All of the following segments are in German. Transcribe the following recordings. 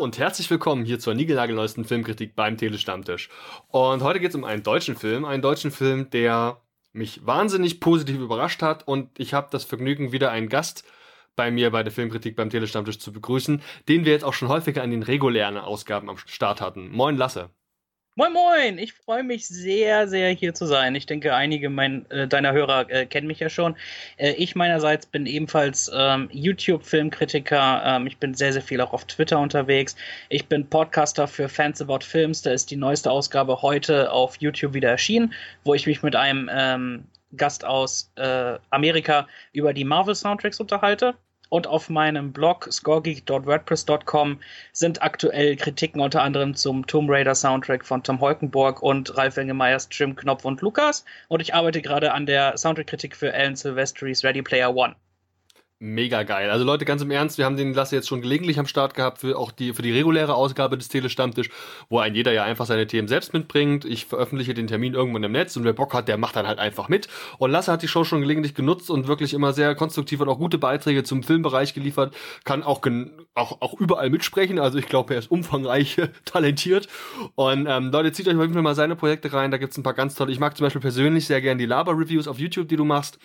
Und herzlich willkommen hier zur niegelnagelneuesten Filmkritik beim Telestammtisch. Und heute geht es um einen deutschen Film, einen deutschen Film, der mich wahnsinnig positiv überrascht hat und ich habe das Vergnügen, wieder einen Gast bei mir bei der Filmkritik beim Telestammtisch zu begrüßen, den wir jetzt auch schon häufiger an den regulären Ausgaben am Start hatten. Moin Lasse. Moin Moin, ich freue mich sehr, sehr hier zu sein. Ich denke, einige mein, äh, deiner Hörer äh, kennen mich ja schon. Äh, ich meinerseits bin ebenfalls ähm, YouTube-Filmkritiker. Ähm, ich bin sehr, sehr viel auch auf Twitter unterwegs. Ich bin Podcaster für Fans About Films. Da ist die neueste Ausgabe heute auf YouTube wieder erschienen, wo ich mich mit einem ähm, Gast aus äh, Amerika über die Marvel-Soundtracks unterhalte. Und auf meinem Blog scoregeek.wordpress.com sind aktuell Kritiken unter anderem zum Tomb Raider Soundtrack von Tom Holkenborg und Ralf Engemeyers, Jim Knopf und Lukas. Und ich arbeite gerade an der Soundtrack-Kritik für Alan Silvestris Ready Player One mega geil. Also Leute, ganz im Ernst, wir haben den Lasse jetzt schon gelegentlich am Start gehabt für auch die für die reguläre Ausgabe des Telestammtisch, wo ein jeder ja einfach seine Themen selbst mitbringt. Ich veröffentliche den Termin irgendwann im Netz und wer Bock hat, der macht dann halt einfach mit. Und Lasse hat die Show schon gelegentlich genutzt und wirklich immer sehr konstruktiv und auch gute Beiträge zum Filmbereich geliefert, kann auch auch, auch überall mitsprechen. Also ich glaube, er ist umfangreich talentiert. Und ähm, Leute, zieht euch mal seine Projekte rein. Da gibt's ein paar ganz tolle. Ich mag zum Beispiel persönlich sehr gerne die Laber-Reviews auf YouTube, die du machst.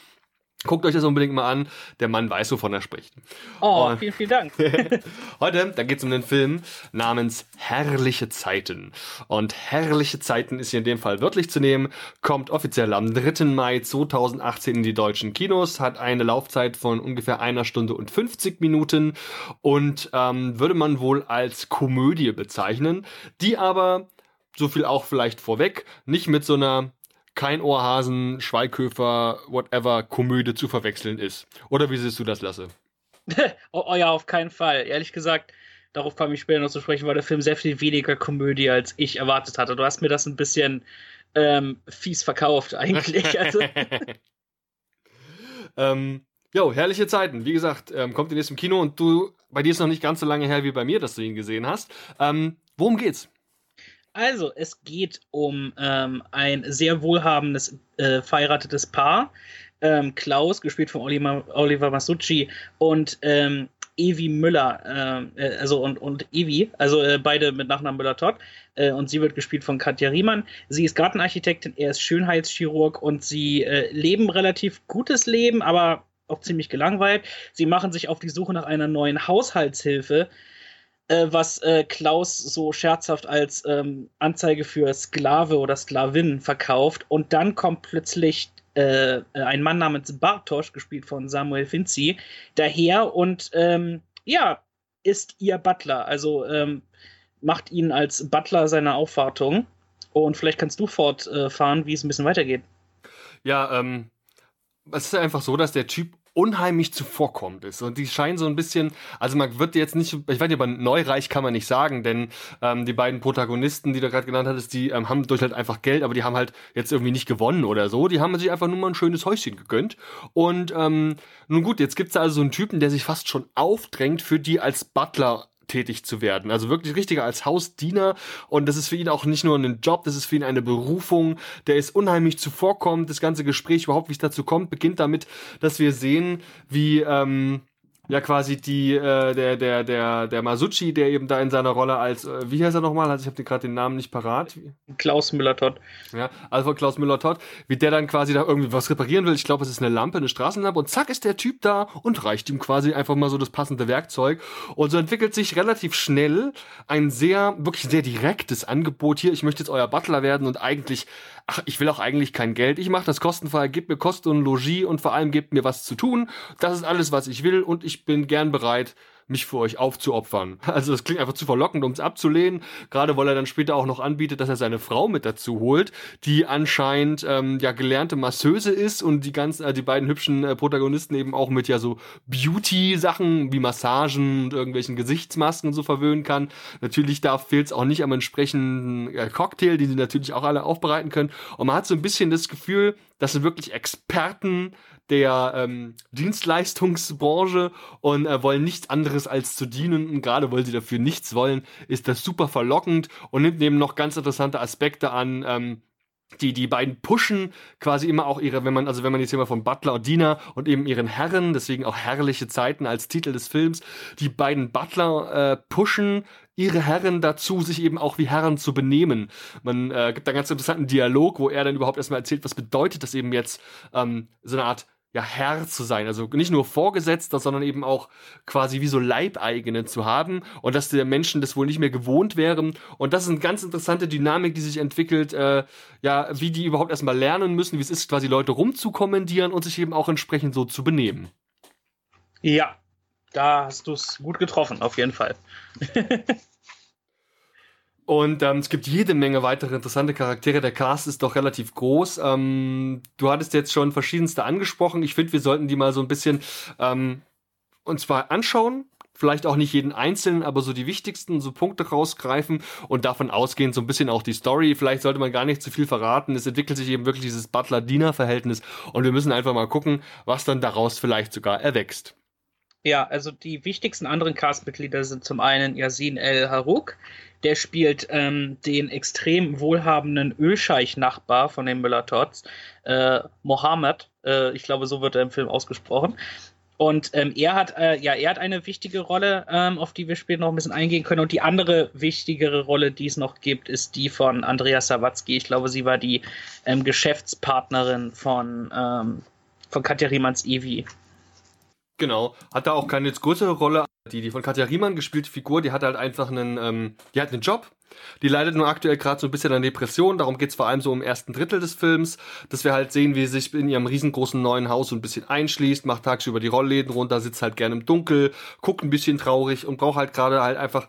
Guckt euch das unbedingt mal an. Der Mann weiß, wovon er spricht. Oh, Und vielen, vielen Dank. Heute, da geht es um den Film namens Herrliche Zeiten. Und Herrliche Zeiten ist hier in dem Fall wörtlich zu nehmen, kommt offiziell am 3. Mai 2018 in die deutschen Kinos, hat eine Laufzeit von ungefähr einer Stunde und 50 Minuten und ähm, würde man wohl als Komödie bezeichnen, die aber so viel auch vielleicht vorweg, nicht mit so einer kein Ohrhasen, Schweighöfer, whatever, Komödie zu verwechseln ist. Oder wie siehst du das, Lasse? oh, oh, ja, auf keinen Fall. Ehrlich gesagt, darauf komme ich später noch zu sprechen, war der Film sehr viel weniger Komödie, als ich erwartet hatte. Du hast mir das ein bisschen ähm, fies verkauft, eigentlich. Also. ähm, jo, herrliche Zeiten. Wie gesagt, ähm, kommt in im Kino und du, bei dir ist noch nicht ganz so lange her wie bei mir, dass du ihn gesehen hast. Ähm, worum geht's? Also, es geht um ähm, ein sehr wohlhabendes, äh, verheiratetes Paar. Ähm, Klaus, gespielt von Oliver, Oliver Masucci, und ähm, Evi Müller, äh, äh, also und, und Evi, also äh, beide mit Nachnamen Müller-Todd. Äh, und sie wird gespielt von Katja Riemann. Sie ist Gartenarchitektin, er ist Schönheitschirurg und sie äh, leben relativ gutes Leben, aber auch ziemlich gelangweilt. Sie machen sich auf die Suche nach einer neuen Haushaltshilfe äh, was äh, Klaus so scherzhaft als ähm, Anzeige für Sklave oder Sklavin verkauft. Und dann kommt plötzlich äh, ein Mann namens Bartosch, gespielt von Samuel Finzi, daher und ähm, ja, ist ihr Butler. Also ähm, macht ihn als Butler seiner Aufwartung. Und vielleicht kannst du fortfahren, wie es ein bisschen weitergeht. Ja, ähm, es ist einfach so, dass der Typ unheimlich zuvorkommend ist. Und die scheinen so ein bisschen, also man wird jetzt nicht, ich weiß nicht, aber neureich kann man nicht sagen, denn ähm, die beiden Protagonisten, die du gerade genannt hattest, die ähm, haben durch halt einfach Geld, aber die haben halt jetzt irgendwie nicht gewonnen oder so. Die haben sich einfach nur mal ein schönes Häuschen gegönnt. Und ähm, nun gut, jetzt gibt's da also so einen Typen, der sich fast schon aufdrängt, für die als Butler tätig zu werden. Also wirklich richtiger als Hausdiener. Und das ist für ihn auch nicht nur ein Job, das ist für ihn eine Berufung. Der ist unheimlich zuvorkommend. Das ganze Gespräch überhaupt, wie es dazu kommt, beginnt damit, dass wir sehen, wie ähm, ja quasi die äh, der der der der Masucci, der eben da in seiner Rolle als äh, wie heißt er nochmal? Also ich habe gerade den Namen nicht parat. Klaus Müller-Todd. Ja, also Klaus Müller-Todd, wie der dann quasi da irgendwie was reparieren will. Ich glaube, es ist eine Lampe, eine Straßenlampe und zack ist der Typ da und reicht ihm quasi einfach mal so das passende Werkzeug und so entwickelt sich relativ schnell ein sehr wirklich sehr direktes Angebot hier. Ich möchte jetzt euer Butler werden und eigentlich ach, ich will auch eigentlich kein Geld. Ich mache das kostenfrei, gebt mir Kosten und Logis und vor allem gebt mir was zu tun. Das ist alles, was ich will und ich bin gern bereit, mich für euch aufzuopfern. Also das klingt einfach zu verlockend, um es abzulehnen. Gerade weil er dann später auch noch anbietet, dass er seine Frau mit dazu holt, die anscheinend ähm, ja gelernte Masseuse ist und die ganzen, äh, die beiden hübschen äh, Protagonisten eben auch mit ja so Beauty-Sachen wie Massagen und irgendwelchen Gesichtsmasken so verwöhnen kann. Natürlich da fehlt es auch nicht am entsprechenden äh, Cocktail, den sie natürlich auch alle aufbereiten können. Und man hat so ein bisschen das Gefühl, das sind wirklich Experten der ähm, Dienstleistungsbranche und äh, wollen nichts anderes als zu dienen. Und gerade weil sie dafür nichts wollen, ist das super verlockend und nimmt eben noch ganz interessante Aspekte an. Ähm, die, die beiden pushen quasi immer auch ihre, wenn man, also wenn man jetzt mal von Butler und Diener und eben ihren Herren, deswegen auch herrliche Zeiten als Titel des Films, die beiden Butler äh, pushen ihre Herren dazu, sich eben auch wie Herren zu benehmen. Man äh, gibt da einen ganz interessanten Dialog, wo er dann überhaupt erstmal erzählt, was bedeutet das eben jetzt, ähm, so eine Art ja, Herr zu sein. Also nicht nur Vorgesetzter, sondern eben auch quasi wie so Leibeigene zu haben und dass der Menschen das wohl nicht mehr gewohnt wären. Und das ist eine ganz interessante Dynamik, die sich entwickelt, äh, ja, wie die überhaupt erstmal lernen müssen, wie es ist, quasi Leute rumzukommandieren und sich eben auch entsprechend so zu benehmen. Ja, da hast du es gut getroffen, auf jeden Fall. Und ähm, es gibt jede Menge weitere interessante Charaktere. Der Cast ist doch relativ groß. Ähm, du hattest jetzt schon verschiedenste angesprochen. Ich finde, wir sollten die mal so ein bisschen ähm, und zwar anschauen. Vielleicht auch nicht jeden einzelnen, aber so die wichtigsten so Punkte rausgreifen und davon ausgehend so ein bisschen auch die Story. Vielleicht sollte man gar nicht zu viel verraten. Es entwickelt sich eben wirklich dieses Butler-Diener-Verhältnis und wir müssen einfach mal gucken, was dann daraus vielleicht sogar erwächst. Ja, also die wichtigsten anderen Castmitglieder sind zum einen Yasin El Harouk, der spielt ähm, den extrem wohlhabenden Ölscheich-Nachbar von den Müller-Tots, äh, Mohammed. Äh, ich glaube, so wird er im Film ausgesprochen. Und ähm, er hat äh, ja, er hat eine wichtige Rolle, ähm, auf die wir später noch ein bisschen eingehen können. Und die andere wichtigere Rolle, die es noch gibt, ist die von Andrea Sawatzki. Ich glaube, sie war die ähm, Geschäftspartnerin von ähm, von Katja Riemanns Evi. Genau, hat da auch keine größere Rolle. Die, die von Katja Riemann gespielte Figur, die hat halt einfach einen, ähm, die hat einen Job. Die leidet nur aktuell gerade so ein bisschen an Depression. Darum geht's vor allem so im ersten Drittel des Films, dass wir halt sehen, wie sie sich in ihrem riesengroßen neuen Haus so ein bisschen einschließt, macht tagsüber die Rollläden runter, sitzt halt gerne im Dunkel, guckt ein bisschen traurig und braucht halt gerade halt einfach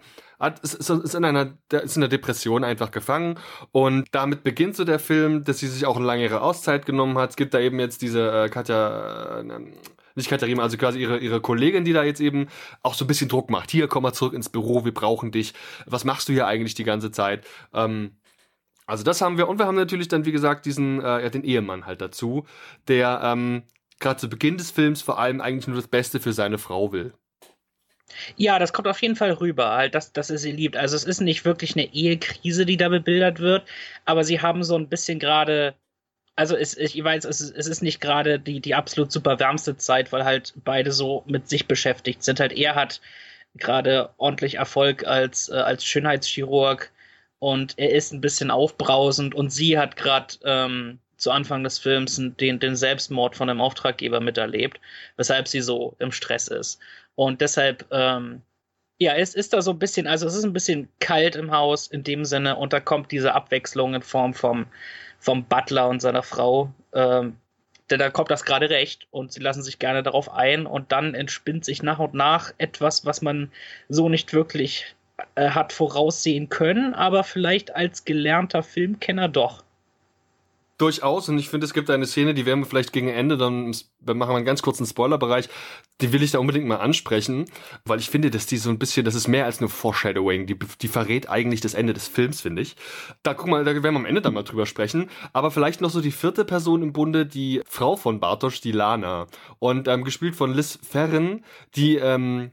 ist, in einer, ist in einer Depression einfach gefangen und damit beginnt so der Film, dass sie sich auch eine längere Auszeit genommen hat. Es gibt da eben jetzt diese äh, Katja, äh, nicht Katharina, also quasi ihre, ihre Kollegin, die da jetzt eben auch so ein bisschen Druck macht. Hier, komm mal zurück ins Büro, wir brauchen dich. Was machst du hier eigentlich die ganze Zeit? Ähm, also das haben wir und wir haben natürlich dann, wie gesagt, diesen, äh, ja, den Ehemann halt dazu, der ähm, gerade zu Beginn des Films vor allem eigentlich nur das Beste für seine Frau will. Ja, das kommt auf jeden Fall rüber, halt, dass, dass er sie liebt. Also es ist nicht wirklich eine Ehekrise, die da bebildert wird, aber sie haben so ein bisschen gerade also es, ich weiß, es ist, es ist nicht gerade die, die absolut super wärmste Zeit, weil halt beide so mit sich beschäftigt sind. Halt er hat gerade ordentlich Erfolg als, äh, als Schönheitschirurg und er ist ein bisschen aufbrausend und sie hat gerade ähm, zu Anfang des Films den, den Selbstmord von einem Auftraggeber miterlebt, weshalb sie so im Stress ist. Und deshalb, ähm, ja, es ist da so ein bisschen, also es ist ein bisschen kalt im Haus in dem Sinne und da kommt diese Abwechslung in Form vom vom Butler und seiner Frau. Ähm, denn da kommt das gerade recht und sie lassen sich gerne darauf ein und dann entspinnt sich nach und nach etwas, was man so nicht wirklich äh, hat voraussehen können, aber vielleicht als gelernter Filmkenner doch. Durchaus, und ich finde, es gibt eine Szene, die werden wir vielleicht gegen Ende, dann machen wir einen ganz kurzen Spoilerbereich, die will ich da unbedingt mal ansprechen, weil ich finde, dass die so ein bisschen, das ist mehr als nur Foreshadowing, die, die verrät eigentlich das Ende des Films, finde ich. Da guck mal, da werden wir am Ende dann mal drüber sprechen, aber vielleicht noch so die vierte Person im Bunde, die Frau von Bartosz, die Lana, und ähm, gespielt von Liz Ferren, die ähm,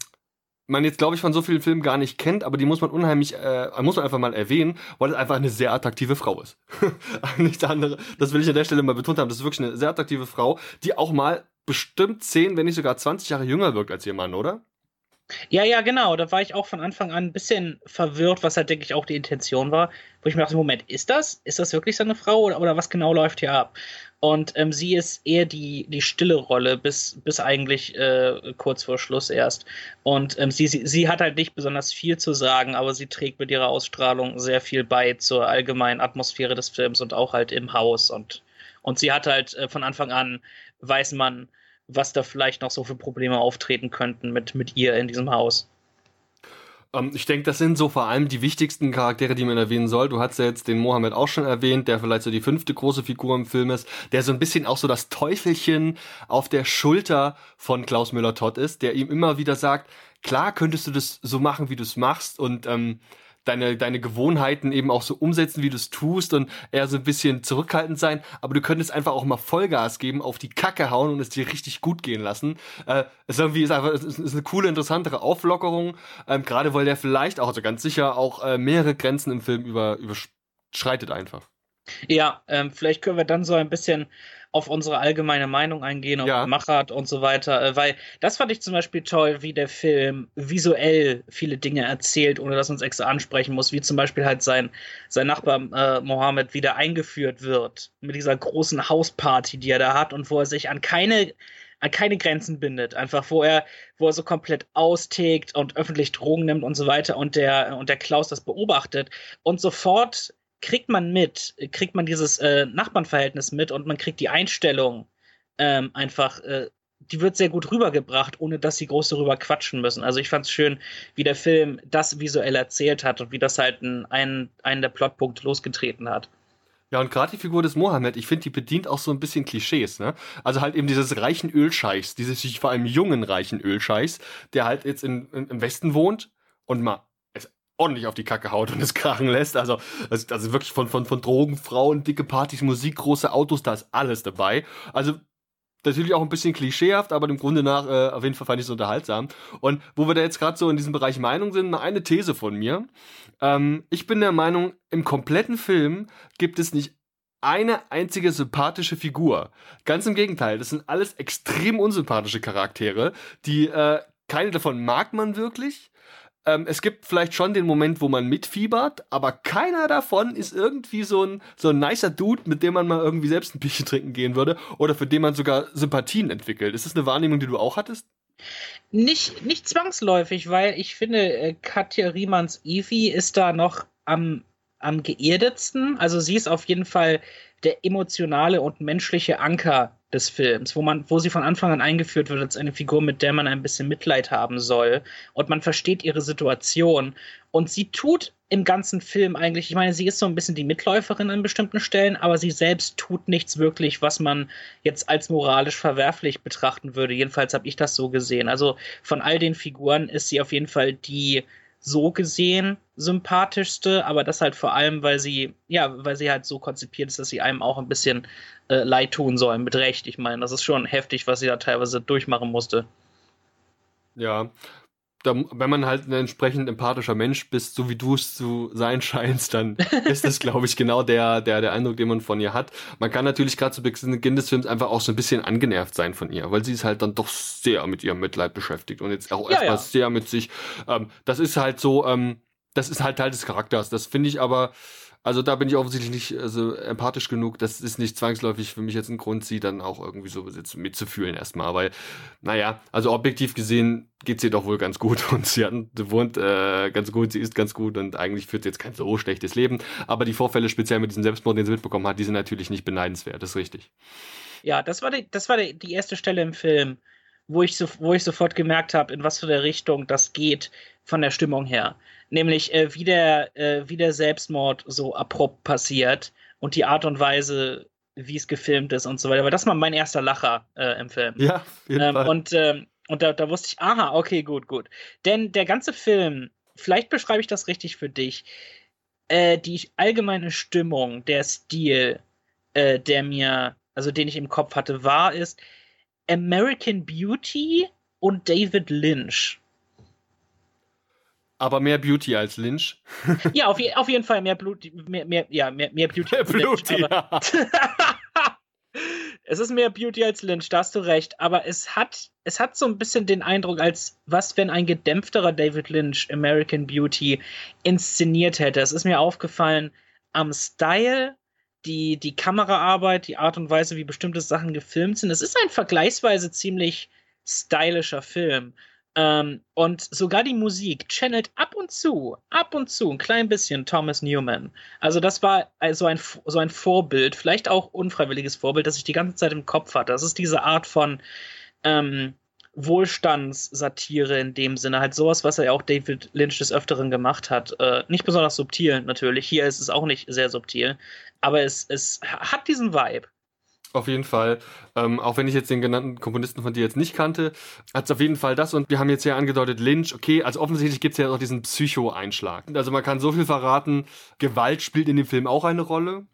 man jetzt, glaube ich, von so vielen Filmen gar nicht kennt, aber die muss man unheimlich, äh, muss man einfach mal erwähnen, weil es einfach eine sehr attraktive Frau ist. Nicht andere, das will ich an der Stelle mal betont haben, das ist wirklich eine sehr attraktive Frau, die auch mal bestimmt 10, wenn nicht sogar 20 Jahre jünger wirkt als ihr Mann, oder? Ja, ja, genau. Da war ich auch von Anfang an ein bisschen verwirrt, was halt, denke ich, auch die Intention war. Wo ich mir dachte, Moment, ist das? Ist das wirklich seine Frau oder, oder was genau läuft hier ab? Und ähm, sie ist eher die, die stille Rolle, bis, bis eigentlich äh, kurz vor Schluss erst. Und ähm, sie, sie, sie hat halt nicht besonders viel zu sagen, aber sie trägt mit ihrer Ausstrahlung sehr viel bei zur allgemeinen Atmosphäre des Films und auch halt im Haus. Und, und sie hat halt äh, von Anfang an, weiß man, was da vielleicht noch so für Probleme auftreten könnten mit, mit ihr in diesem Haus. Um, ähm, ich denke, das sind so vor allem die wichtigsten Charaktere, die man erwähnen soll. Du hast ja jetzt den Mohammed auch schon erwähnt, der vielleicht so die fünfte große Figur im Film ist, der so ein bisschen auch so das Teufelchen auf der Schulter von Klaus Müller-Todd ist, der ihm immer wieder sagt, klar könntest du das so machen, wie du es machst und ähm, deine, deine Gewohnheiten eben auch so umsetzen, wie du es tust und eher so ein bisschen zurückhaltend sein, aber du könntest einfach auch mal Vollgas geben, auf die Kacke hauen und es dir richtig gut gehen lassen. Äh, ist irgendwie ist einfach, ist, ist eine coole, interessantere Auflockerung, ähm, gerade weil der vielleicht auch, also ganz sicher auch äh, mehrere Grenzen im Film über, überschreitet einfach. Ja, ähm, vielleicht können wir dann so ein bisschen auf unsere allgemeine Meinung eingehen, auf ja. Machart und so weiter, äh, weil das fand ich zum Beispiel toll, wie der Film visuell viele Dinge erzählt, ohne dass man es extra ansprechen muss, wie zum Beispiel halt sein, sein Nachbar äh, Mohammed wieder eingeführt wird mit dieser großen Hausparty, die er da hat und wo er sich an keine an keine Grenzen bindet, einfach wo er, wo er so komplett austickt und öffentlich Drogen nimmt und so weiter und der und der Klaus das beobachtet und sofort kriegt man mit, kriegt man dieses äh, Nachbarnverhältnis mit und man kriegt die Einstellung ähm, einfach, äh, die wird sehr gut rübergebracht, ohne dass sie groß darüber quatschen müssen. Also ich fand es schön, wie der Film das visuell erzählt hat und wie das halt einen, einen der Plotpunkte losgetreten hat. Ja, und gerade die Figur des Mohammed, ich finde, die bedient auch so ein bisschen Klischees, ne? Also halt eben dieses reichen Ölscheichs, dieses vor allem jungen reichen Ölscheichs, der halt jetzt in, in, im Westen wohnt und mal ordentlich auf die Kacke haut und es krachen lässt. Also, also, wirklich von, von, von Drogen, Frauen, dicke Partys, Musik, große Autos, da ist alles dabei. Also natürlich auch ein bisschen klischeehaft, aber im Grunde nach äh, auf jeden Fall fand ich es unterhaltsam. Und wo wir da jetzt gerade so in diesem Bereich Meinung sind, eine These von mir. Ähm, ich bin der Meinung, im kompletten Film gibt es nicht eine einzige sympathische Figur. Ganz im Gegenteil, das sind alles extrem unsympathische Charaktere, die äh, keine davon mag man wirklich. Ähm, es gibt vielleicht schon den Moment, wo man mitfiebert, aber keiner davon ist irgendwie so ein, so ein nicer Dude, mit dem man mal irgendwie selbst ein Bierchen trinken gehen würde oder für den man sogar Sympathien entwickelt. Ist das eine Wahrnehmung, die du auch hattest? Nicht, nicht zwangsläufig, weil ich finde, äh, Katja Riemanns Evie ist da noch am, am geerdetsten. Also sie ist auf jeden Fall der emotionale und menschliche Anker des Films, wo man, wo sie von Anfang an eingeführt wird als eine Figur, mit der man ein bisschen Mitleid haben soll und man versteht ihre Situation und sie tut im ganzen Film eigentlich, ich meine, sie ist so ein bisschen die Mitläuferin an bestimmten Stellen, aber sie selbst tut nichts wirklich, was man jetzt als moralisch verwerflich betrachten würde. Jedenfalls habe ich das so gesehen. Also von all den Figuren ist sie auf jeden Fall die so gesehen sympathischste, aber das halt vor allem, weil sie, ja, weil sie halt so konzipiert ist, dass sie einem auch ein bisschen äh, leid tun soll, mit Recht. Ich meine, das ist schon heftig, was sie da teilweise durchmachen musste. Ja, da, wenn man halt ein entsprechend empathischer Mensch bist, so wie du es zu sein scheinst, dann ist das, glaube ich, genau der, der, der Eindruck, den man von ihr hat. Man kann natürlich gerade zu Beginn des Films einfach auch so ein bisschen angenervt sein von ihr, weil sie ist halt dann doch sehr mit ihrem Mitleid beschäftigt und jetzt auch ja, erstmal ja. sehr mit sich. Ähm, das ist halt so, ähm, das ist halt Teil des Charakters. Das finde ich aber also da bin ich offensichtlich nicht also, empathisch genug. Das ist nicht zwangsläufig für mich jetzt ein Grund, sie dann auch irgendwie so mitzufühlen erstmal. Weil, naja, also objektiv gesehen geht's ihr doch wohl ganz gut und sie, hat, wohnt äh, ganz gut, sie ist ganz gut und eigentlich führt sie jetzt kein so schlechtes Leben. Aber die Vorfälle speziell mit diesem Selbstmord, den sie mitbekommen hat, die sind natürlich nicht beneidenswert. Das ist richtig. Ja, das war die, das war die, die erste Stelle im Film, wo ich, so, wo ich sofort gemerkt habe, in was für der Richtung das geht von der Stimmung her nämlich äh, wie, der, äh, wie der Selbstmord so abrupt passiert und die Art und Weise, wie es gefilmt ist und so weiter. Aber das war mein erster Lacher äh, im Film. Ja, ähm. Und, ähm, und da, da wusste ich, aha, okay, gut, gut. Denn der ganze Film, vielleicht beschreibe ich das richtig für dich, äh, die allgemeine Stimmung, der Stil, äh, der mir, also den ich im Kopf hatte, war, ist American Beauty und David Lynch aber mehr Beauty als Lynch. ja, auf, je, auf jeden Fall mehr Blut, mehr, mehr, ja, mehr, mehr Beauty als Lynch. Ja. es ist mehr Beauty als Lynch, da hast du recht. Aber es hat, es hat so ein bisschen den Eindruck, als was, wenn ein gedämpfterer David Lynch American Beauty inszeniert hätte. Es ist mir aufgefallen am Style, die, die Kameraarbeit, die Art und Weise, wie bestimmte Sachen gefilmt sind. Es ist ein vergleichsweise ziemlich stylischer Film. Ähm, und sogar die Musik channelt ab und zu, ab und zu ein klein bisschen Thomas Newman. Also das war also ein, so ein Vorbild, vielleicht auch unfreiwilliges Vorbild, das ich die ganze Zeit im Kopf hatte. Das ist diese Art von ähm, Wohlstandssatire in dem Sinne, halt sowas, was er ja auch David Lynch des Öfteren gemacht hat. Äh, nicht besonders subtil natürlich, hier ist es auch nicht sehr subtil, aber es, es hat diesen Vibe. Auf jeden Fall. Ähm, auch wenn ich jetzt den genannten Komponisten von dir jetzt nicht kannte, hat es auf jeden Fall das. Und wir haben jetzt ja angedeutet, Lynch, okay, also offensichtlich gibt es ja auch diesen Psycho-Einschlag. Also man kann so viel verraten, Gewalt spielt in dem Film auch eine Rolle.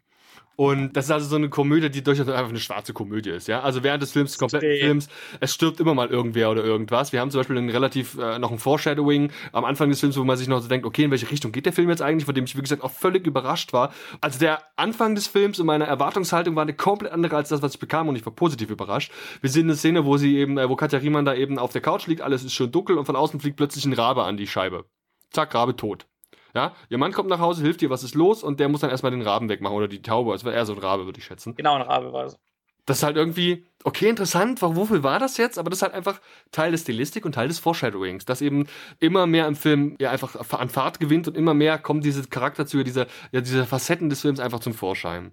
Und das ist also so eine Komödie, die durchaus einfach eine schwarze Komödie ist, ja. Also während des Films, des kompletten Films, es stirbt immer mal irgendwer oder irgendwas. Wir haben zum Beispiel einen relativ, äh, noch ein Foreshadowing am Anfang des Films, wo man sich noch so denkt, okay, in welche Richtung geht der Film jetzt eigentlich, von dem ich, wie gesagt, auch völlig überrascht war. Also der Anfang des Films und meine Erwartungshaltung war eine komplett andere als das, was ich bekam und ich war positiv überrascht. Wir sehen eine Szene, wo sie eben, äh, wo Katja Riemann da eben auf der Couch liegt, alles ist schön dunkel und von außen fliegt plötzlich ein Rabe an die Scheibe. Zack, Rabe tot. Ja, ihr Mann kommt nach Hause, hilft ihr, was ist los? Und der muss dann erstmal den Raben wegmachen oder die Taube. Es war eher so ein Rabe, würde ich schätzen. Genau, ein Rabe war es. Das ist halt irgendwie, okay, interessant, wofür war das jetzt? Aber das ist halt einfach Teil des Stilistik und Teil des Foreshadowings, dass eben immer mehr im Film ja einfach an Fahrt gewinnt und immer mehr kommen diese Charakterzüge, diese, ja, diese Facetten des Films einfach zum Vorschein.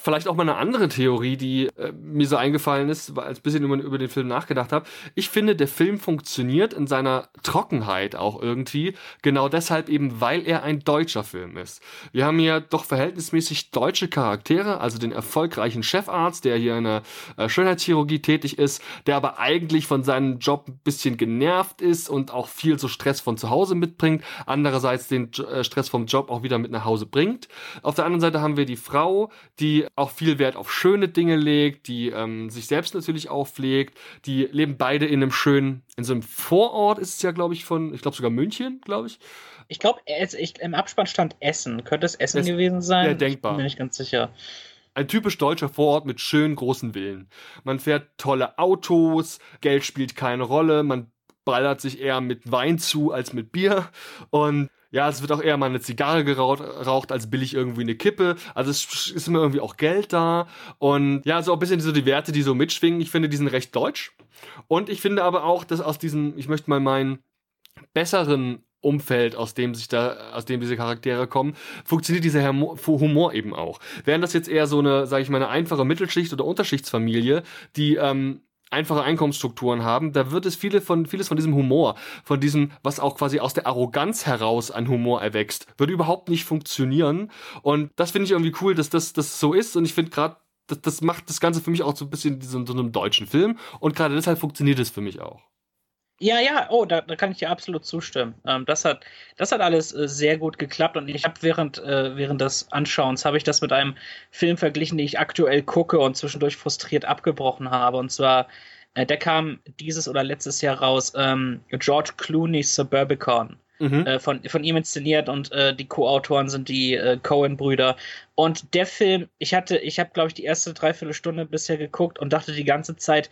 Vielleicht auch mal eine andere Theorie, die äh, mir so eingefallen ist, weil ich ein bisschen über, den Film nachgedacht habe. Ich finde, der Film funktioniert in seiner Trockenheit auch irgendwie, genau deshalb eben, weil er ein deutscher Film ist. Wir haben hier doch verhältnismäßig deutsche Charaktere, also den erfolgreichen Chefarzt, der hier in der äh, Schönheitschirurgie tätig ist, der aber eigentlich von seinem Job ein bisschen genervt ist und auch viel so Stress von zu Hause mitbringt, andererseits den äh, Stress vom Job auch wieder mit nach Hause bringt. Auf der anderen Seite haben wir die Frau, die auch viel Wert auf schöne Dinge legt, die ähm, sich selbst natürlich auch pflegt. Die leben beide in einem schönen, in so einem Vorort ist es ja, glaube ich, von, ich glaube sogar München, glaube ich. Ich glaube, im Abspann stand Essen. Könnte es Essen es, gewesen sein? Ja, denkbar. Ich bin mir nicht ganz sicher. Ein typisch deutscher Vorort mit schönen großen Villen. Man fährt tolle Autos, Geld spielt keine Rolle, man ballert sich eher mit Wein zu als mit Bier und ja, es wird auch eher mal eine Zigarre geraucht, als billig irgendwie eine Kippe. Also es ist immer irgendwie auch Geld da. Und ja, so ein bisschen so die Werte, die so mitschwingen. Ich finde, die sind recht deutsch. Und ich finde aber auch, dass aus diesem, ich möchte mal meinen besseren Umfeld, aus dem sich da, aus dem diese Charaktere kommen, funktioniert dieser Humor eben auch. Während das jetzt eher so eine, sage ich mal, eine einfache Mittelschicht oder Unterschichtsfamilie, die ähm, einfache Einkommensstrukturen haben, da wird es viele von, vieles von diesem Humor, von diesem, was auch quasi aus der Arroganz heraus an Humor erwächst, würde überhaupt nicht funktionieren. Und das finde ich irgendwie cool, dass das, das so ist. Und ich finde gerade, das, das macht das Ganze für mich auch so ein bisschen so, so einem deutschen Film. Und gerade deshalb funktioniert es für mich auch. Ja, ja, oh, da, da kann ich dir absolut zustimmen. Ähm, das, hat, das hat alles äh, sehr gut geklappt und ich habe während, äh, während des Anschauens habe ich das mit einem Film verglichen, den ich aktuell gucke und zwischendurch frustriert abgebrochen habe. Und zwar, äh, der kam dieses oder letztes Jahr raus, ähm, George Clooney's Suburbicon. Mhm. Äh, von, von ihm inszeniert und äh, die Co-Autoren sind die äh, Cohen-Brüder. Und der Film, ich hatte, ich habe, glaube ich, die erste Dreiviertelstunde bisher geguckt und dachte die ganze Zeit,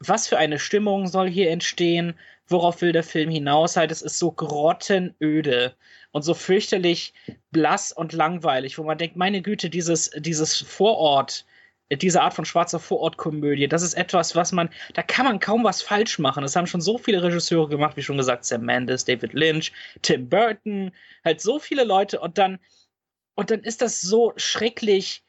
was für eine Stimmung soll hier entstehen? Worauf will der Film hinaus? Halt, es ist so grottenöde und so fürchterlich blass und langweilig, wo man denkt, meine Güte, dieses, dieses Vorort, diese Art von schwarzer Vorortkomödie, das ist etwas, was man, da kann man kaum was falsch machen. Das haben schon so viele Regisseure gemacht, wie schon gesagt, Sam Mendes, David Lynch, Tim Burton, halt so viele Leute und dann, und dann ist das so schrecklich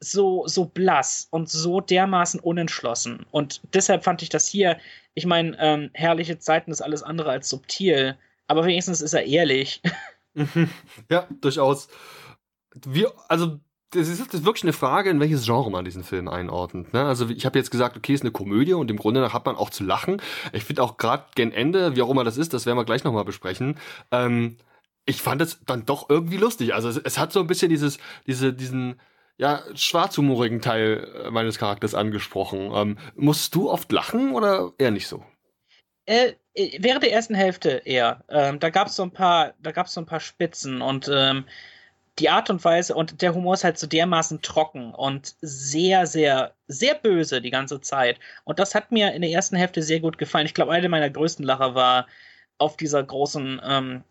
so, so blass und so dermaßen unentschlossen. Und deshalb fand ich das hier, ich meine, ähm, herrliche Zeiten ist alles andere als subtil, aber wenigstens ist er ehrlich. ja, durchaus. Wir, also das ist, das ist wirklich eine Frage, in welches Genre man diesen Film einordnet. Ne? Also ich habe jetzt gesagt, okay, ist eine Komödie und im Grunde hat man auch zu lachen. Ich finde auch gerade gen Ende, wie auch immer das ist, das werden wir gleich nochmal besprechen. Ähm, ich fand es dann doch irgendwie lustig. Also es, es, hat so ein bisschen dieses, diese, diesen ja, schwarzhumorigen Teil äh, meines Charakters angesprochen. Ähm, musst du oft lachen oder eher nicht so? Äh, äh während der ersten Hälfte eher. Ähm, da gab es so ein paar, da gab so ein paar Spitzen und ähm, die Art und Weise und der Humor ist halt so dermaßen trocken und sehr, sehr, sehr böse die ganze Zeit. Und das hat mir in der ersten Hälfte sehr gut gefallen. Ich glaube, eine meiner größten Lacher war auf dieser großen ähm,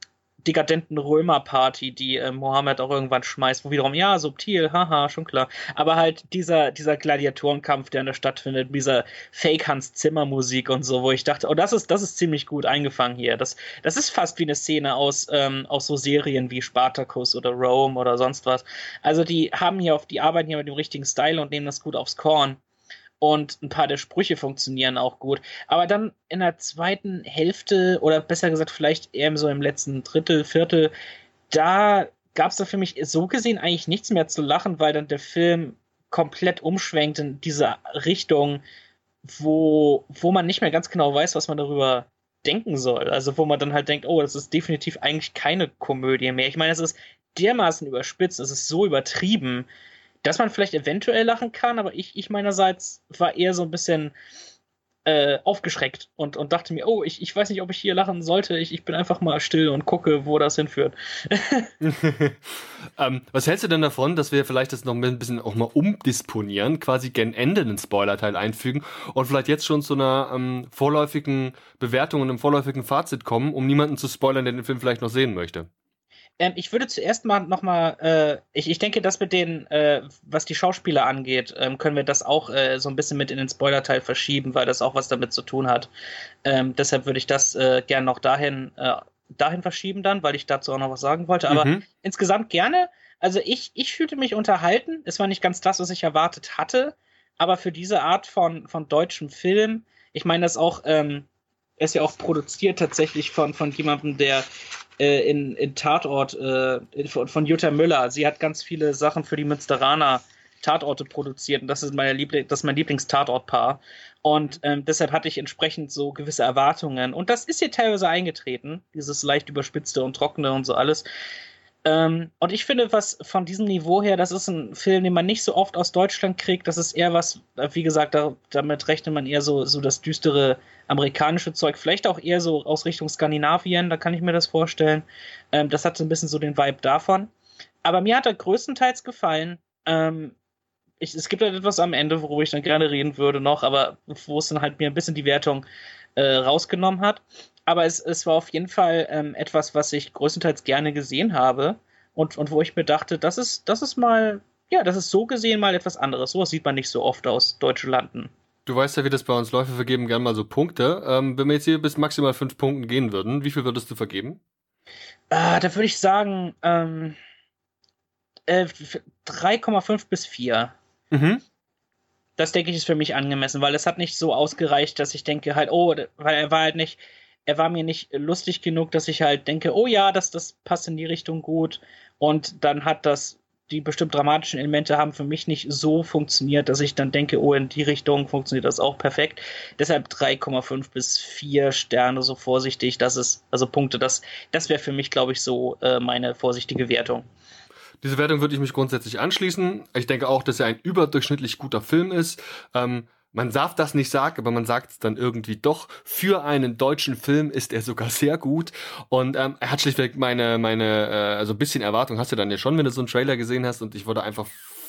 dekadenten Römerparty, die äh, Mohammed auch irgendwann schmeißt, wo wiederum, ja, subtil, haha, schon klar. Aber halt dieser, dieser Gladiatorenkampf, der in der Stadt findet, dieser Fake-Hans-Zimmer-Musik und so, wo ich dachte, oh, das ist, das ist ziemlich gut eingefangen hier. Das, das ist fast wie eine Szene aus, ähm, aus so Serien wie Spartacus oder Rome oder sonst was. Also die haben hier auf, die arbeiten hier mit dem richtigen Style und nehmen das gut aufs Korn und ein paar der Sprüche funktionieren auch gut. Aber dann in der zweiten Hälfte oder besser gesagt vielleicht eher so im letzten Drittel, Viertel, da gab es da für mich so gesehen eigentlich nichts mehr zu lachen, weil dann der Film komplett umschwenkt in diese Richtung, wo, wo man nicht mehr ganz genau weiß, was man darüber denken soll. Also wo man dann halt denkt, oh, das ist definitiv eigentlich keine Komödie mehr. Ich meine, es ist dermaßen überspitzt, es ist so übertrieben, dass man vielleicht eventuell lachen kann, aber ich, ich meinerseits war eher so ein bisschen äh, aufgeschreckt und, und dachte mir, oh, ich, ich weiß nicht, ob ich hier lachen sollte. Ich, ich bin einfach mal still und gucke, wo das hinführt. ähm, was hältst du denn davon, dass wir vielleicht das noch ein bisschen auch mal umdisponieren, quasi gen Ende einen Spoilerteil einfügen und vielleicht jetzt schon zu einer ähm, vorläufigen Bewertung und einem vorläufigen Fazit kommen, um niemanden zu spoilern, der den Film vielleicht noch sehen möchte? Ähm, ich würde zuerst mal nochmal, äh, ich, ich denke, dass mit den, äh, was die Schauspieler angeht, ähm, können wir das auch äh, so ein bisschen mit in den Spoilerteil verschieben, weil das auch was damit zu tun hat. Ähm, deshalb würde ich das äh, gern noch dahin, äh, dahin verschieben dann, weil ich dazu auch noch was sagen wollte. Aber mhm. insgesamt gerne. Also ich, ich fühlte mich unterhalten. Es war nicht ganz das, was ich erwartet hatte, aber für diese Art von, von deutschem Film, ich meine, das auch, ähm, ist ja auch produziert tatsächlich von, von jemandem, der äh, in, in Tatort äh, von, Jutta Müller. Sie hat ganz viele Sachen für die Münsteraner Tatorte produziert und das ist, meine Liebling, das ist mein Lieblingstatortpaar. Und ähm, deshalb hatte ich entsprechend so gewisse Erwartungen. Und das ist hier teilweise eingetreten, dieses leicht überspitzte und trockene und so alles. Ähm, und ich finde, was von diesem Niveau her, das ist ein Film, den man nicht so oft aus Deutschland kriegt. Das ist eher was, wie gesagt, da, damit rechnet man eher so, so das düstere amerikanische Zeug. Vielleicht auch eher so aus Richtung Skandinavien, da kann ich mir das vorstellen. Ähm, das hat so ein bisschen so den Vibe davon. Aber mir hat er größtenteils gefallen. Ähm, ich, es gibt halt etwas am Ende, worüber ich dann gerne reden würde noch, aber wo es dann halt mir ein bisschen die Wertung äh, rausgenommen hat aber es, es war auf jeden Fall ähm, etwas, was ich größtenteils gerne gesehen habe und, und wo ich mir dachte, das ist, das ist mal, ja, das ist so gesehen mal etwas anderes. So sieht man nicht so oft aus deutschen Landen. Du weißt ja, wie das bei uns läuft. Wir vergeben gerne mal so Punkte. Ähm, wenn wir jetzt hier bis maximal fünf Punkten gehen würden, wie viel würdest du vergeben? Äh, da würde ich sagen, ähm, äh, 3,5 bis 4. Mhm. Das denke ich ist für mich angemessen, weil es hat nicht so ausgereicht, dass ich denke halt, oh, weil er war halt nicht, er war mir nicht lustig genug, dass ich halt denke, oh ja, das, das passt in die Richtung gut. Und dann hat das, die bestimmt dramatischen Elemente haben für mich nicht so funktioniert, dass ich dann denke, oh, in die Richtung funktioniert das auch perfekt. Deshalb 3,5 bis 4 Sterne, so vorsichtig. Das ist, also Punkte, das, das wäre für mich, glaube ich, so äh, meine vorsichtige Wertung. Diese Wertung würde ich mich grundsätzlich anschließen. Ich denke auch, dass er ein überdurchschnittlich guter Film ist. Ähm, man darf das nicht sagen, aber man sagt es dann irgendwie doch. Für einen deutschen Film ist er sogar sehr gut. Und ähm, er hat schlichtweg meine, meine, äh, also ein bisschen Erwartung hast du dann ja schon, wenn du so einen Trailer gesehen hast. Und ich wurde einfach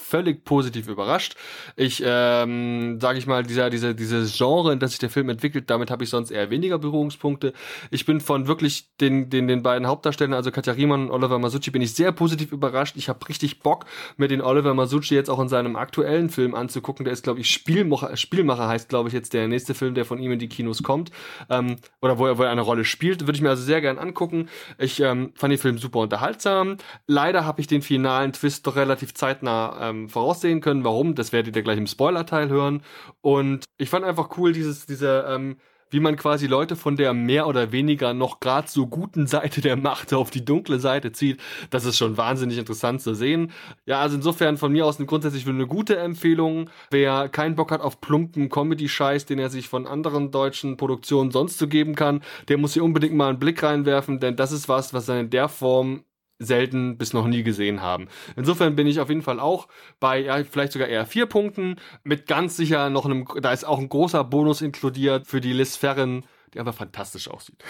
völlig positiv überrascht. Ich, ähm, sage ich mal, dieser, dieser, dieses Genre, in das sich der Film entwickelt, damit habe ich sonst eher weniger Berührungspunkte. Ich bin von wirklich den, den, den beiden Hauptdarstellern, also Katja Riemann und Oliver Masucci, bin ich sehr positiv überrascht. Ich habe richtig Bock, mir den Oliver Masucci jetzt auch in seinem aktuellen Film anzugucken. Der ist, glaube ich, Spielmacher, Spielmacher heißt, glaube ich, jetzt der nächste Film, der von ihm in die Kinos kommt. Ähm, oder wo er, wo er eine Rolle spielt. Würde ich mir also sehr gern angucken. Ich ähm, fand den Film super unterhaltsam. Leider habe ich den finalen Twist doch relativ zeitnah ähm, ähm, voraussehen können. Warum? Das werdet ihr gleich im Spoiler-Teil hören. Und ich fand einfach cool, dieses, diese, ähm, wie man quasi Leute von der mehr oder weniger noch gerade so guten Seite der Macht auf die dunkle Seite zieht. Das ist schon wahnsinnig interessant zu sehen. Ja, also insofern von mir aus grundsätzlich eine gute Empfehlung. Wer keinen Bock hat auf plumpen Comedy-Scheiß, den er sich von anderen deutschen Produktionen sonst zu geben kann, der muss hier unbedingt mal einen Blick reinwerfen, denn das ist was, was er in der Form selten bis noch nie gesehen haben. Insofern bin ich auf jeden Fall auch bei ja, vielleicht sogar eher vier Punkten mit ganz sicher noch einem, da ist auch ein großer Bonus inkludiert für die Liz Ferren, die einfach fantastisch aussieht.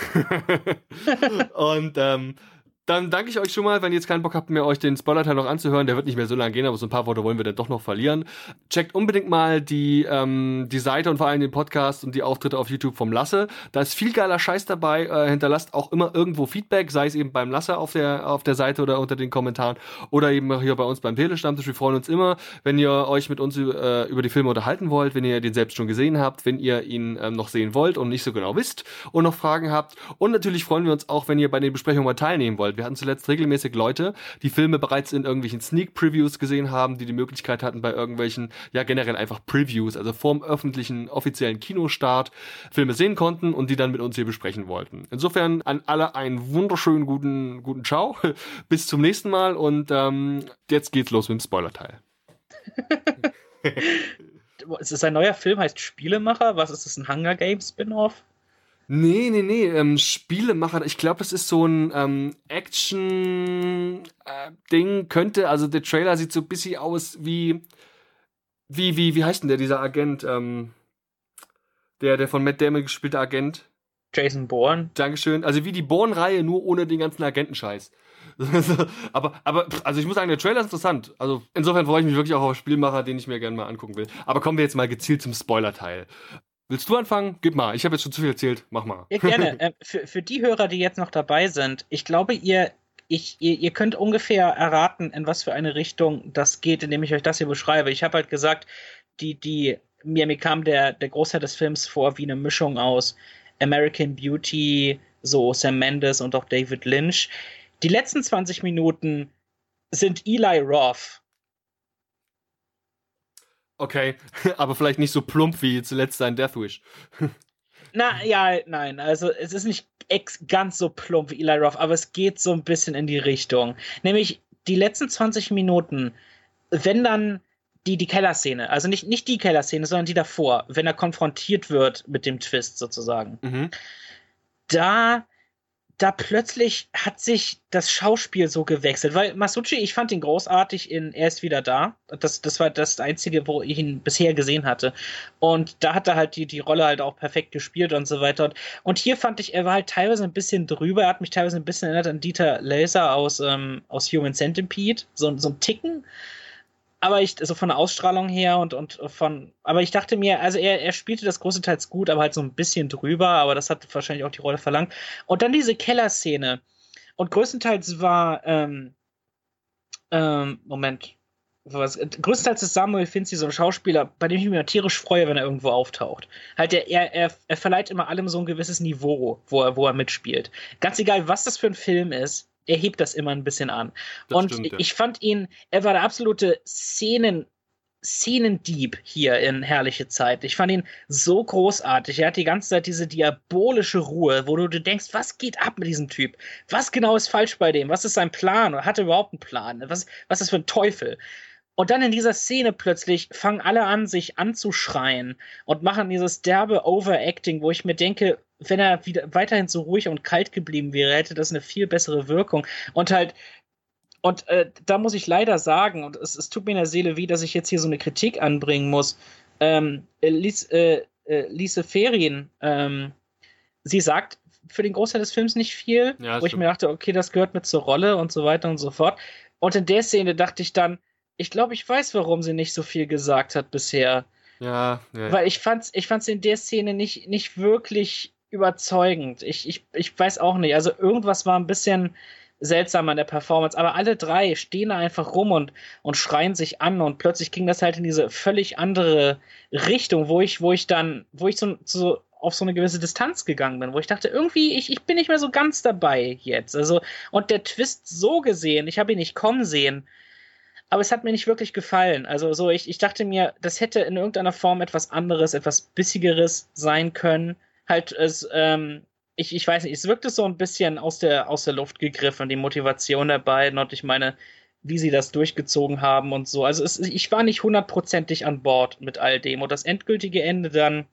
und ähm, dann danke ich euch schon mal, wenn ihr jetzt keinen Bock habt mehr, euch den Spoiler-Teil noch anzuhören. Der wird nicht mehr so lange gehen, aber so ein paar Worte wollen wir dann doch noch verlieren. Checkt unbedingt mal die, ähm, die Seite und vor allem den Podcast und die Auftritte auf YouTube vom Lasse. Da ist viel geiler Scheiß dabei. Äh, hinterlasst auch immer irgendwo Feedback, sei es eben beim Lasse auf der, auf der Seite oder unter den Kommentaren oder eben hier bei uns beim Telestammtisch. Wir freuen uns immer, wenn ihr euch mit uns äh, über die Filme unterhalten wollt, wenn ihr den selbst schon gesehen habt, wenn ihr ihn ähm, noch sehen wollt und nicht so genau wisst und noch Fragen habt. Und natürlich freuen wir uns auch, wenn ihr bei den Besprechungen mal teilnehmen wollt. Wir hatten zuletzt regelmäßig Leute, die Filme bereits in irgendwelchen Sneak Previews gesehen haben, die die Möglichkeit hatten, bei irgendwelchen, ja generell einfach Previews, also vorm öffentlichen offiziellen Kinostart, Filme sehen konnten und die dann mit uns hier besprechen wollten. Insofern an alle einen wunderschönen guten, guten Ciao. Bis zum nächsten Mal und ähm, jetzt geht's los mit dem Spoiler-Teil. es ist ein neuer Film, heißt Spielemacher. Was ist das, ein Hunger Games Spin-off? Nee, nee, nee. Ähm, Spielemacher, ich glaube, das ist so ein ähm, Action-Ding. Äh, könnte, also der Trailer sieht so ein bisschen aus wie. Wie, wie, wie heißt denn der, dieser Agent? Ähm, der, der von Matt Damon gespielte Agent. Jason Bourne. Dankeschön. Also wie die Bourne-Reihe, nur ohne den ganzen Agentenscheiß. aber, aber, also ich muss sagen, der Trailer ist interessant. Also insofern freue ich mich wirklich auch auf Spielmacher, den ich mir gerne mal angucken will. Aber kommen wir jetzt mal gezielt zum Spoiler-Teil. Willst du anfangen? Gib mal. Ich habe jetzt schon zu viel erzählt. Mach mal. Ja, gerne. äh, für, für die Hörer, die jetzt noch dabei sind, ich glaube, ihr, ich, ihr, ihr könnt ungefähr erraten, in was für eine Richtung das geht, indem ich euch das hier beschreibe. Ich habe halt gesagt, die, die, mir, mir kam der, der Großteil des Films vor wie eine Mischung aus American Beauty, so Sam Mendes und auch David Lynch. Die letzten 20 Minuten sind Eli Roth. Okay, aber vielleicht nicht so plump wie zuletzt sein Death Wish. Na ja, nein, also es ist nicht ganz so plump wie Eli Roth, aber es geht so ein bisschen in die Richtung. Nämlich die letzten 20 Minuten, wenn dann die, die Kellerszene, also nicht, nicht die Kellerszene, sondern die davor, wenn er konfrontiert wird mit dem Twist sozusagen. Mhm. Da da plötzlich hat sich das Schauspiel so gewechselt, weil Masucci, ich fand ihn großartig in Er ist wieder da. Das, das war das Einzige, wo ich ihn bisher gesehen hatte. Und da hat er halt die, die Rolle halt auch perfekt gespielt und so weiter. Und hier fand ich, er war halt teilweise ein bisschen drüber. Er hat mich teilweise ein bisschen erinnert an Dieter Laser aus, ähm, aus Human Centipede. So, so ein Ticken aber ich, also von der Ausstrahlung her und, und von, aber ich dachte mir, also er, er spielte das größtenteils gut, aber halt so ein bisschen drüber, aber das hat wahrscheinlich auch die Rolle verlangt. Und dann diese Kellerszene. Und größtenteils war, ähm, ähm, Moment, was, größtenteils ist Samuel Finzi so ein Schauspieler, bei dem ich mich tierisch freue, wenn er irgendwo auftaucht. Halt, er, er, er verleiht immer allem so ein gewisses Niveau, wo er, wo er mitspielt. Ganz egal, was das für ein Film ist, er hebt das immer ein bisschen an. Das und stimmt, ja. ich fand ihn, er war der absolute Szenen, Szenendieb hier in Herrliche Zeit. Ich fand ihn so großartig. Er hat die ganze Zeit diese diabolische Ruhe, wo du denkst, was geht ab mit diesem Typ? Was genau ist falsch bei dem? Was ist sein Plan? Hat er überhaupt einen Plan? Was, was ist das für ein Teufel? Und dann in dieser Szene plötzlich fangen alle an, sich anzuschreien und machen dieses derbe Overacting, wo ich mir denke, wenn er wieder weiterhin so ruhig und kalt geblieben wäre, hätte das eine viel bessere Wirkung. Und halt, und äh, da muss ich leider sagen, und es, es, tut mir in der Seele weh, dass ich jetzt hier so eine Kritik anbringen muss. Ähm, Lies, äh, äh, Lise Ferien, ähm, sie sagt für den Großteil des Films nicht viel, ja, wo ich mir dachte, okay, das gehört mit zur Rolle und so weiter und so fort. Und in der Szene dachte ich dann, ich glaube, ich weiß, warum sie nicht so viel gesagt hat bisher. Ja, ja. Weil ich fand's, ich fand's in der Szene nicht, nicht wirklich überzeugend. Ich, ich, ich weiß auch nicht. Also irgendwas war ein bisschen seltsam an der Performance, aber alle drei stehen da einfach rum und, und schreien sich an und plötzlich ging das halt in diese völlig andere Richtung, wo ich, wo ich dann, wo ich so, so auf so eine gewisse Distanz gegangen bin, wo ich dachte, irgendwie, ich, ich bin nicht mehr so ganz dabei jetzt. Also, und der Twist so gesehen, ich habe ihn nicht kommen sehen, aber es hat mir nicht wirklich gefallen. Also, so, ich, ich dachte mir, das hätte in irgendeiner Form etwas anderes, etwas Bissigeres sein können halt es, ähm, ich, ich weiß nicht, es wirkte so ein bisschen aus der, aus der Luft gegriffen, die Motivation der beiden und ich meine, wie sie das durchgezogen haben und so. Also es, ich war nicht hundertprozentig an Bord mit all dem. Und das endgültige Ende dann,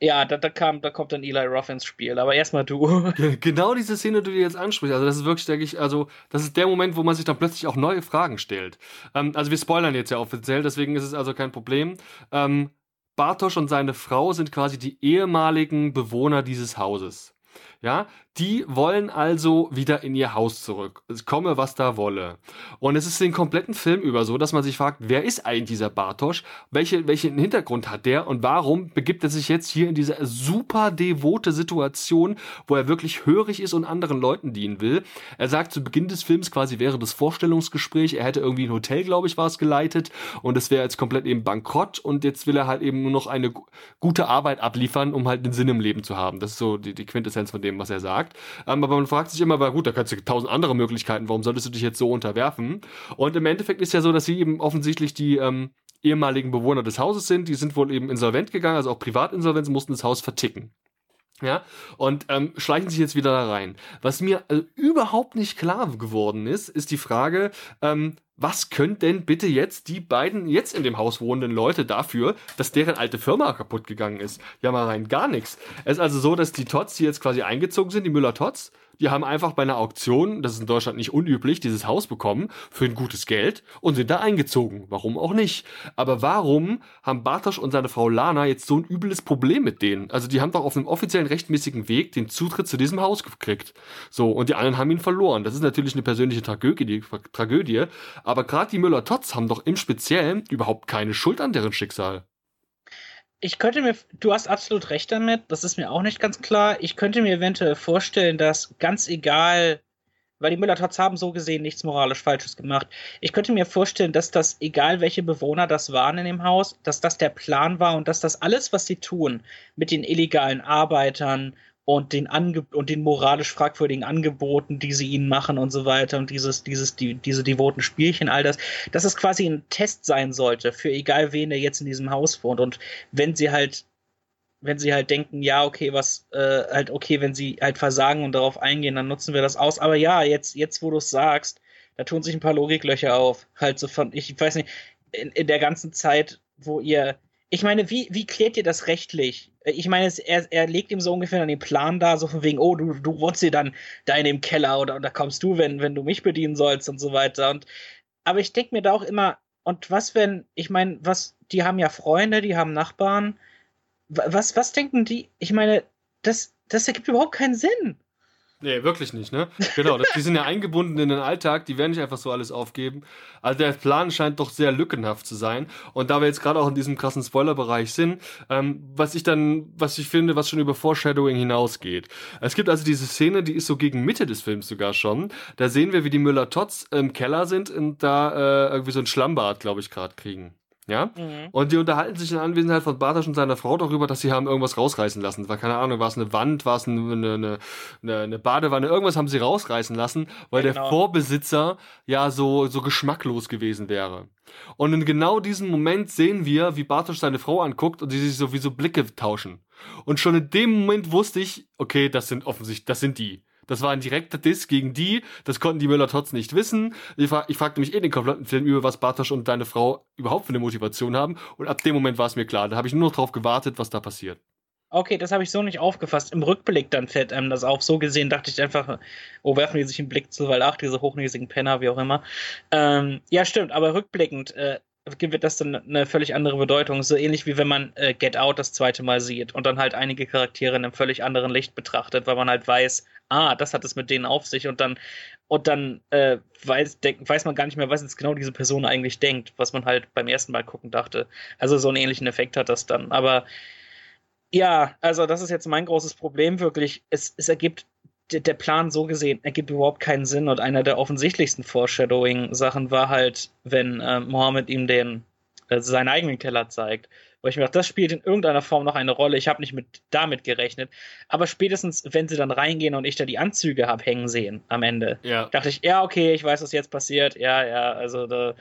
ja, da, da, kam, da kommt dann Eli Roth ins Spiel. Aber erstmal du. Genau diese Szene, die du jetzt ansprichst. Also, das ist wirklich, denke ich, also, das ist der Moment, wo man sich dann plötzlich auch neue Fragen stellt. Ähm, also, wir spoilern jetzt ja offiziell, deswegen ist es also kein Problem. Ähm, Bartosch und seine Frau sind quasi die ehemaligen Bewohner dieses Hauses. Ja, die wollen also wieder in ihr Haus zurück. Es komme, was da wolle. Und es ist den kompletten Film über so, dass man sich fragt, wer ist eigentlich dieser Bartosch? Welche, welchen Hintergrund hat der? Und warum begibt er sich jetzt hier in diese super devote Situation, wo er wirklich hörig ist und anderen Leuten dienen will? Er sagt zu Beginn des Films quasi während des Vorstellungsgesprächs, er hätte irgendwie ein Hotel, glaube ich, war es geleitet und es wäre jetzt komplett eben bankrott und jetzt will er halt eben nur noch eine gute Arbeit abliefern, um halt einen Sinn im Leben zu haben. Das ist so die, die Quintessenz von dem, was er sagt. Ähm, aber man fragt sich immer, war gut, da kannst du tausend andere Möglichkeiten, warum solltest du dich jetzt so unterwerfen? Und im Endeffekt ist ja so, dass sie eben offensichtlich die ähm, ehemaligen Bewohner des Hauses sind. Die sind wohl eben insolvent gegangen, also auch Privatinsolvenz, mussten das Haus verticken. Ja, und ähm, schleichen sich jetzt wieder da rein. Was mir also überhaupt nicht klar geworden ist, ist die Frage, ähm, was können denn bitte jetzt die beiden jetzt in dem Haus wohnenden Leute dafür, dass deren alte Firma kaputt gegangen ist? Ja, mal rein gar nichts. Es ist also so, dass die Tots, die jetzt quasi eingezogen sind, die Müller-Tots, die haben einfach bei einer Auktion, das ist in Deutschland nicht unüblich, dieses Haus bekommen für ein gutes Geld und sind da eingezogen. Warum auch nicht? Aber warum haben Bartosch und seine Frau Lana jetzt so ein übles Problem mit denen? Also die haben doch auf einem offiziellen rechtmäßigen Weg den Zutritt zu diesem Haus gekriegt. So, und die anderen haben ihn verloren. Das ist natürlich eine persönliche Tragödie, Tragödie aber gerade die Müller-Tots haben doch im Speziellen überhaupt keine Schuld an deren Schicksal ich könnte mir, du hast absolut recht damit, das ist mir auch nicht ganz klar. Ich könnte mir eventuell vorstellen, dass ganz egal, weil die Müller-Tots haben so gesehen nichts moralisch Falsches gemacht. Ich könnte mir vorstellen, dass das, egal welche Bewohner das waren in dem Haus, dass das der Plan war und dass das alles, was sie tun, mit den illegalen Arbeitern und den Ange und den moralisch fragwürdigen Angeboten, die sie ihnen machen und so weiter und dieses dieses die, diese devoten Spielchen all das, dass es quasi ein Test sein sollte für egal wen der jetzt in diesem Haus wohnt. Und wenn sie halt wenn sie halt denken, ja, okay, was äh, halt okay, wenn sie halt versagen und darauf eingehen, dann nutzen wir das aus, aber ja, jetzt jetzt wo du es sagst, da tun sich ein paar Logiklöcher auf, halt so von ich weiß nicht in, in der ganzen Zeit, wo ihr ich meine, wie, wie klärt ihr das rechtlich? Ich meine, er, er legt ihm so ungefähr dann den Plan da, so von wegen, oh, du, du wohnst hier dann da in dem Keller oder, da kommst du, wenn, wenn du mich bedienen sollst und so weiter. Und, aber ich denke mir da auch immer, und was, wenn, ich meine, was, die haben ja Freunde, die haben Nachbarn. Was, was denken die? Ich meine, das, das ergibt überhaupt keinen Sinn. Nee, wirklich nicht, ne? Genau, die sind ja eingebunden in den Alltag, die werden nicht einfach so alles aufgeben. Also der Plan scheint doch sehr lückenhaft zu sein. Und da wir jetzt gerade auch in diesem krassen Spoilerbereich sind, ähm, was ich dann, was ich finde, was schon über Foreshadowing hinausgeht. Es gibt also diese Szene, die ist so gegen Mitte des Films sogar schon. Da sehen wir, wie die Müller-Tots im Keller sind und da äh, irgendwie so ein Schlammbad, glaube ich, gerade kriegen. Ja? Mhm. Und die unterhalten sich in Anwesenheit von Bartosch und seiner Frau darüber, dass sie haben irgendwas rausreißen lassen. War keine Ahnung, war es eine Wand, war es eine, eine, eine, eine, Badewanne, irgendwas haben sie rausreißen lassen, weil ja, genau. der Vorbesitzer ja so, so geschmacklos gewesen wäre. Und in genau diesem Moment sehen wir, wie Bartosch seine Frau anguckt und die sich so wie so Blicke tauschen. Und schon in dem Moment wusste ich, okay, das sind offensichtlich, das sind die. Das war ein direkter Diss gegen die. Das konnten die Müller-Tots nicht wissen. Ich, fra ich fragte mich eh den kompletten Film über, was Bartosch und deine Frau überhaupt für eine Motivation haben. Und ab dem Moment war es mir klar. Da habe ich nur noch drauf gewartet, was da passiert. Okay, das habe ich so nicht aufgefasst. Im Rückblick dann fällt einem das auf. So gesehen dachte ich einfach, oh, werfen die sich einen Blick zu, weil ach, diese hochnäsigen Penner, wie auch immer. Ähm, ja, stimmt, aber rückblickend äh, gibt das dann eine völlig andere Bedeutung. So ähnlich wie wenn man äh, Get Out das zweite Mal sieht und dann halt einige Charaktere in einem völlig anderen Licht betrachtet, weil man halt weiß, ah, das hat es mit denen auf sich und dann und dann äh, weiß, denk, weiß man gar nicht mehr, was jetzt genau diese Person eigentlich denkt, was man halt beim ersten Mal gucken dachte. Also so einen ähnlichen Effekt hat das dann. Aber ja, also das ist jetzt mein großes Problem wirklich. Es, es ergibt der Plan so gesehen ergibt überhaupt keinen Sinn und einer der offensichtlichsten Foreshadowing-Sachen war halt, wenn äh, Mohammed ihm den äh, seinen eigenen Keller zeigt wo ich mir dachte, das spielt in irgendeiner Form noch eine Rolle. Ich habe nicht mit damit gerechnet. Aber spätestens, wenn sie dann reingehen und ich da die Anzüge habe hängen sehen am Ende, ja. dachte ich, ja, okay, ich weiß, was jetzt passiert. Ja, ja, also da.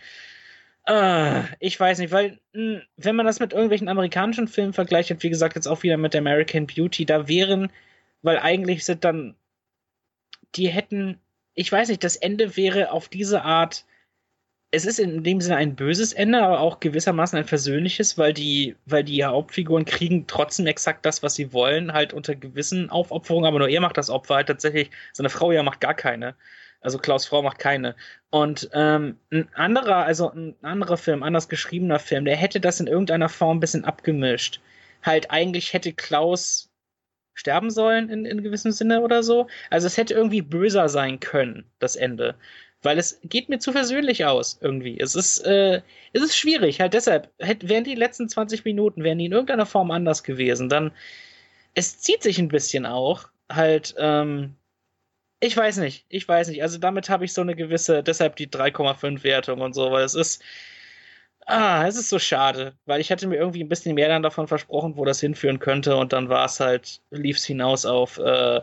Uh, ich weiß nicht, weil mh, hm, wenn man das mit irgendwelchen amerikanischen Filmen vergleicht, wie gesagt, jetzt auch wieder mit American Beauty, da wären, weil eigentlich sind dann, die hätten, ich weiß nicht, das Ende wäre auf diese Art es ist in dem Sinne ein böses Ende, aber auch gewissermaßen ein versöhnliches, weil die, weil die Hauptfiguren kriegen trotzdem exakt das, was sie wollen, halt unter gewissen Aufopferungen, aber nur er macht das Opfer halt tatsächlich. Seine Frau ja macht gar keine. Also Klaus Frau macht keine. Und ähm, ein anderer, also ein anderer Film, anders geschriebener Film, der hätte das in irgendeiner Form ein bisschen abgemischt. Halt, eigentlich hätte Klaus sterben sollen in, in gewissem Sinne oder so. Also es hätte irgendwie böser sein können, das Ende weil es geht mir zu versöhnlich aus irgendwie. Es ist, äh, es ist schwierig, halt deshalb, hätt, wären die letzten 20 Minuten, wären die in irgendeiner Form anders gewesen, dann, es zieht sich ein bisschen auch, halt, ähm, ich weiß nicht, ich weiß nicht, also damit habe ich so eine gewisse, deshalb die 3,5 Wertung und so, weil es ist, ah, es ist so schade, weil ich hatte mir irgendwie ein bisschen mehr dann davon versprochen, wo das hinführen könnte und dann war es halt, lief es hinaus auf, äh,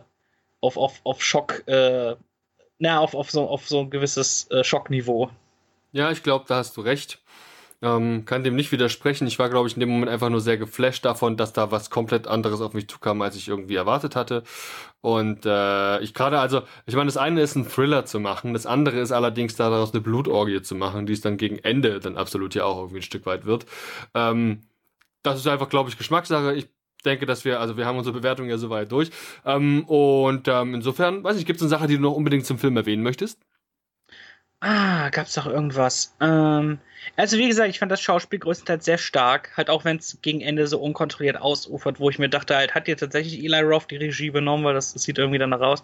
auf, auf, auf Schock, äh, na, auf, auf, so, auf so ein gewisses äh, Schockniveau. Ja, ich glaube, da hast du recht. Ähm, kann dem nicht widersprechen. Ich war, glaube ich, in dem Moment einfach nur sehr geflasht davon, dass da was komplett anderes auf mich zukam, als ich irgendwie erwartet hatte. Und äh, ich gerade, also, ich meine, das eine ist ein Thriller zu machen, das andere ist allerdings daraus eine Blutorgie zu machen, die es dann gegen Ende dann absolut ja auch irgendwie ein Stück weit wird. Ähm, das ist einfach, glaube ich, Geschmackssache. Ich denke, dass wir, also wir haben unsere Bewertung ja soweit durch. Ähm, und ähm, insofern, weiß ich, gibt es eine Sache, die du noch unbedingt zum Film erwähnen möchtest? Ah, gab's doch irgendwas. Ähm, also wie gesagt, ich fand das Schauspiel größtenteils sehr stark, halt auch wenn es gegen Ende so unkontrolliert ausufert, wo ich mir dachte, halt hat dir tatsächlich Eli Roth die Regie benommen, weil das, das sieht irgendwie danach aus.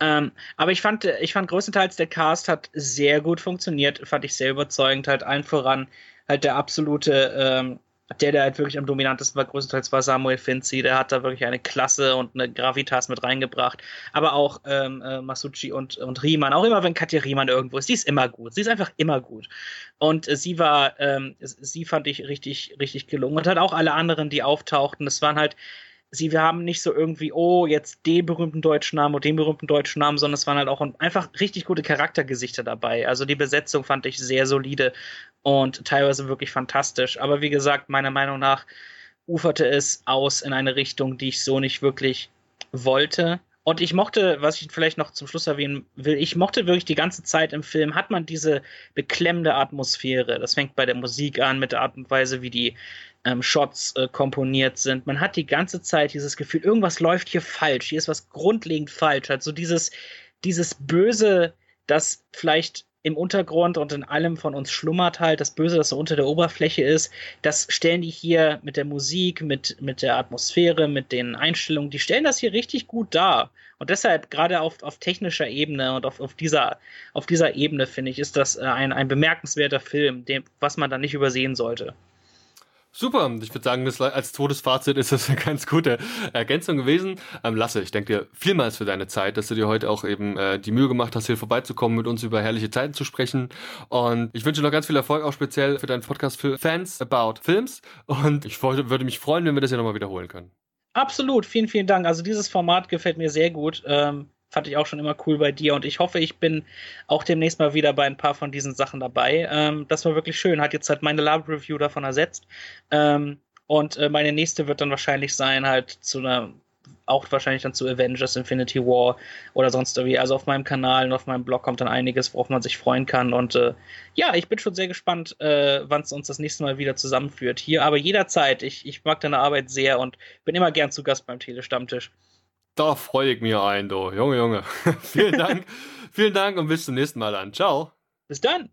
Ähm, aber ich fand, ich fand größtenteils der Cast hat sehr gut funktioniert, fand ich sehr überzeugend, halt allen voran halt der absolute ähm, der, der halt wirklich am dominantesten war, größtenteils war Samuel Finzi. Der hat da wirklich eine Klasse und eine Gravitas mit reingebracht. Aber auch ähm, äh, Masucci und, und Riemann. Auch immer, wenn Katja Riemann irgendwo ist, die ist immer gut. Sie ist einfach immer gut. Und äh, sie war, ähm, sie fand ich richtig, richtig gelungen. Und halt auch alle anderen, die auftauchten. Das waren halt, sie wir haben nicht so irgendwie, oh, jetzt den berühmten deutschen Namen oder den berühmten deutschen Namen, sondern es waren halt auch einfach richtig gute Charaktergesichter dabei. Also die Besetzung fand ich sehr solide und teilweise wirklich fantastisch. Aber wie gesagt, meiner Meinung nach uferte es aus in eine Richtung, die ich so nicht wirklich wollte. Und ich mochte, was ich vielleicht noch zum Schluss erwähnen will, ich mochte wirklich die ganze Zeit im Film, hat man diese beklemmende Atmosphäre. Das fängt bei der Musik an, mit der Art und Weise, wie die ähm, Shots äh, komponiert sind. Man hat die ganze Zeit dieses Gefühl, irgendwas läuft hier falsch, hier ist was grundlegend falsch. Also dieses, dieses Böse, das vielleicht im Untergrund und in allem von uns schlummert halt, das Böse, das so unter der Oberfläche ist, das stellen die hier mit der Musik, mit, mit der Atmosphäre, mit den Einstellungen, die stellen das hier richtig gut dar. Und deshalb, gerade auf, auf technischer Ebene und auf, auf, dieser, auf dieser Ebene, finde ich, ist das äh, ein, ein bemerkenswerter Film, dem, was man da nicht übersehen sollte. Super, ich würde sagen, das als Todesfazit ist das eine ganz gute Ergänzung gewesen. Ähm, Lasse, ich danke dir vielmals für deine Zeit, dass du dir heute auch eben äh, die Mühe gemacht hast, hier vorbeizukommen, mit uns über herrliche Zeiten zu sprechen. Und ich wünsche noch ganz viel Erfolg, auch speziell für deinen Podcast für Fans About Films. Und ich würde mich freuen, wenn wir das ja nochmal wiederholen können. Absolut, vielen, vielen Dank. Also dieses Format gefällt mir sehr gut. Ähm fand ich auch schon immer cool bei dir und ich hoffe, ich bin auch demnächst mal wieder bei ein paar von diesen Sachen dabei. Ähm, das war wirklich schön, hat jetzt halt meine Lab Review davon ersetzt. Ähm, und äh, meine nächste wird dann wahrscheinlich sein, halt zu einer, auch wahrscheinlich dann zu Avengers Infinity War oder sonst irgendwie. Also auf meinem Kanal und auf meinem Blog kommt dann einiges, worauf man sich freuen kann. Und äh, ja, ich bin schon sehr gespannt, äh, wann es uns das nächste Mal wieder zusammenführt. Hier aber jederzeit. Ich, ich mag deine Arbeit sehr und bin immer gern zu Gast beim Telestammtisch. Da freue ich mich ein, du. Junge, Junge. vielen Dank. vielen Dank und bis zum nächsten Mal dann. Ciao. Bis dann.